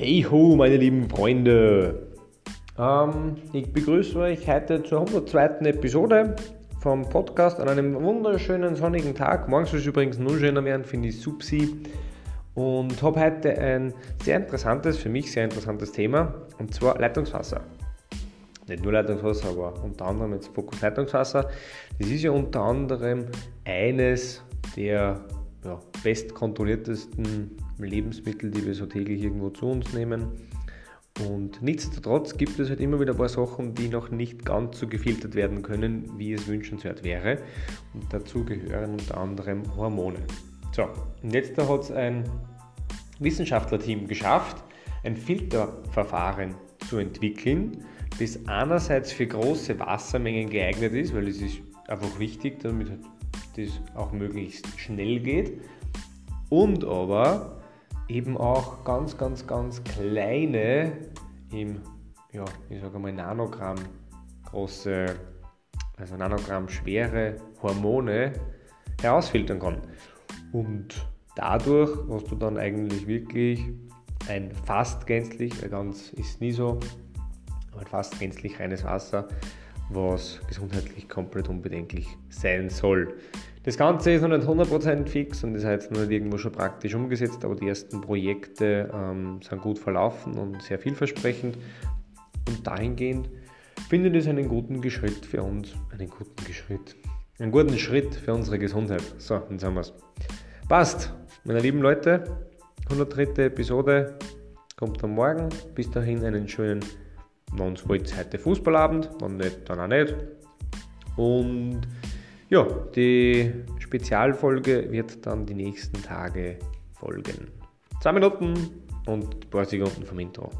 Hey ho, meine lieben Freunde! Ähm, ich begrüße euch heute zur 102. Episode vom Podcast an einem wunderschönen sonnigen Tag. Morgen soll es übrigens nur schöner werden, finde ich subsi. Und habe heute ein sehr interessantes, für mich sehr interessantes Thema, und zwar Leitungswasser. Nicht nur Leitungswasser, aber unter anderem jetzt Fokus Leitungswasser. Das ist ja unter anderem eines der ja, bestkontrolliertesten Lebensmittel, die wir so täglich irgendwo zu uns nehmen. Und nichtsdestotrotz gibt es halt immer wieder ein paar Sachen, die noch nicht ganz so gefiltert werden können, wie es wünschenswert wäre. Und dazu gehören unter anderem Hormone. So, und jetzt hat es ein Wissenschaftlerteam geschafft, ein Filterverfahren zu entwickeln, das einerseits für große Wassermengen geeignet ist, weil es ist einfach wichtig, damit das auch möglichst schnell geht. Und aber eben auch ganz, ganz, ganz kleine, im, ja, ich sage mal Nanogramm große, also Nanogramm schwere Hormone herausfiltern kann. Und dadurch hast du dann eigentlich wirklich ein fast gänzlich, ganz ist nie so, aber fast gänzlich reines Wasser, was gesundheitlich komplett unbedenklich sein soll. Das Ganze ist noch nicht 100% fix und ist jetzt noch nicht irgendwo schon praktisch umgesetzt, aber die ersten Projekte ähm, sind gut verlaufen und sehr vielversprechend. Und dahingehend finde ich das einen guten Schritt für uns, einen guten Schritt, einen guten Schritt für unsere Gesundheit. So, jetzt haben wir es. Passt, meine lieben Leute, 103. Episode kommt am Morgen. Bis dahin einen schönen, wenn es heute Fußballabend, wenn nicht, dann auch nicht. Und ja, die Spezialfolge wird dann die nächsten Tage folgen. Zwei Minuten und ein paar Sekunden vom Intro.